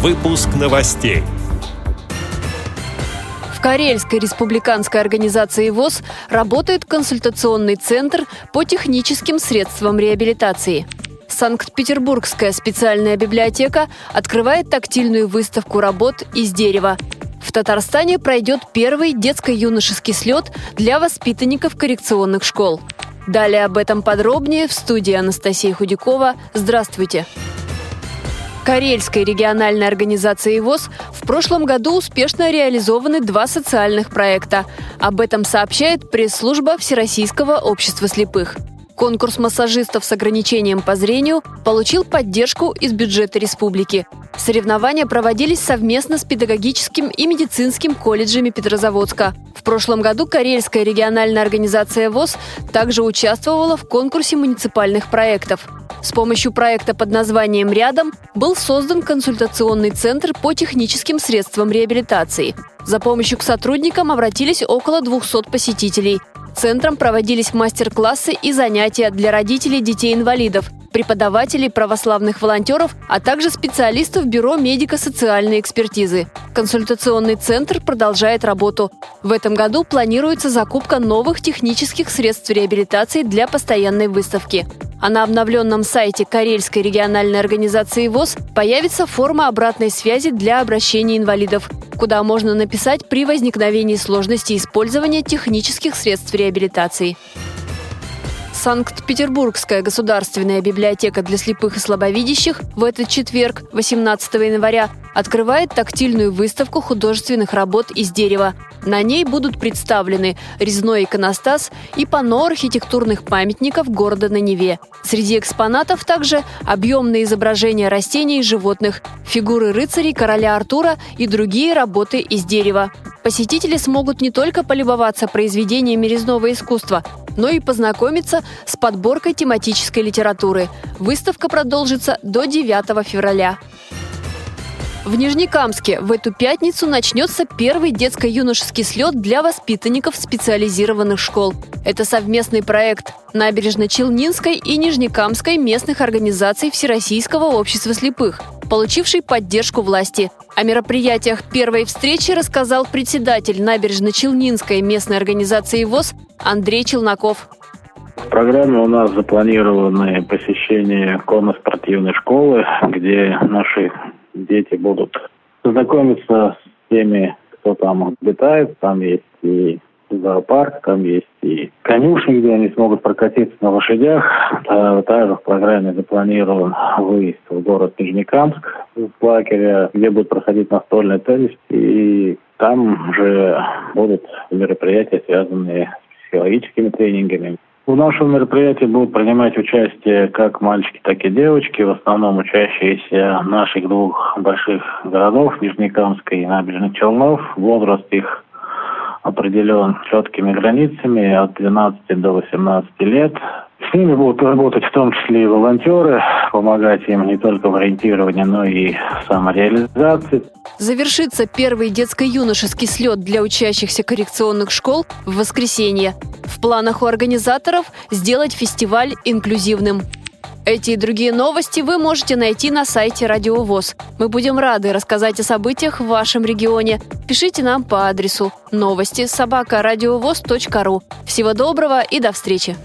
Выпуск новостей. В Карельской республиканской организации ВОЗ работает консультационный центр по техническим средствам реабилитации. Санкт-Петербургская специальная библиотека открывает тактильную выставку работ из дерева. В Татарстане пройдет первый детско-юношеский слет для воспитанников коррекционных школ. Далее об этом подробнее в студии Анастасия Худякова. Здравствуйте! Карельской региональной организации ВОЗ в прошлом году успешно реализованы два социальных проекта. Об этом сообщает пресс-служба Всероссийского общества слепых. Конкурс массажистов с ограничением по зрению получил поддержку из бюджета республики. Соревнования проводились совместно с педагогическим и медицинским колледжами Петрозаводска. В прошлом году Карельская региональная организация ВОЗ также участвовала в конкурсе муниципальных проектов. С помощью проекта под названием «Рядом» был создан консультационный центр по техническим средствам реабилитации. За помощью к сотрудникам обратились около 200 посетителей. Центром проводились мастер-классы и занятия для родителей детей-инвалидов, преподавателей, православных волонтеров, а также специалистов Бюро медико-социальной экспертизы. Консультационный центр продолжает работу. В этом году планируется закупка новых технических средств реабилитации для постоянной выставки. А на обновленном сайте Карельской региональной организации ВОЗ появится форма обратной связи для обращения инвалидов, куда можно написать при возникновении сложности использования технических средств реабилитации. Санкт-Петербургская государственная библиотека для слепых и слабовидящих в этот четверг, 18 января, открывает тактильную выставку художественных работ из дерева. На ней будут представлены резной иконостас и панно архитектурных памятников города на Неве. Среди экспонатов также объемные изображения растений и животных, фигуры рыцарей, короля Артура и другие работы из дерева. Посетители смогут не только полюбоваться произведениями резного искусства, но и познакомиться с подборкой тематической литературы. Выставка продолжится до 9 февраля. В Нижнекамске в эту пятницу начнется первый детско-юношеский слет для воспитанников специализированных школ. Это совместный проект Набережно-Челнинской и Нижнекамской местных организаций Всероссийского общества слепых, получивший поддержку власти. О мероприятиях первой встречи рассказал председатель Набережно-Челнинской местной организации ВОЗ Андрей Челноков. В программе у нас запланированы посещение конно-спортивной школы, где наши дети будут знакомиться с теми, кто там обитает. Там есть и зоопарк, там есть и конюшни, где они смогут прокатиться на лошадях. Также в программе запланирован выезд в город Нижнекамск в лагере, где будет проходить настольный теннис. И там же будут мероприятия, связанные с психологическими тренингами, в нашем мероприятии будут принимать участие как мальчики, так и девочки, в основном учащиеся наших двух больших городов, Нижнекамска и Набережных Челнов. Возраст их определен четкими границами от 12 до 18 лет. С ними будут работать в том числе и волонтеры, помогать им не только в ориентировании, но и в самореализации. Завершится первый детско-юношеский слет для учащихся коррекционных школ в воскресенье. В планах у организаторов сделать фестиваль инклюзивным. Эти и другие новости вы можете найти на сайте Радио ВОЗ. Мы будем рады рассказать о событиях в вашем регионе. Пишите нам по адресу новости собака ру. Всего доброго и до встречи!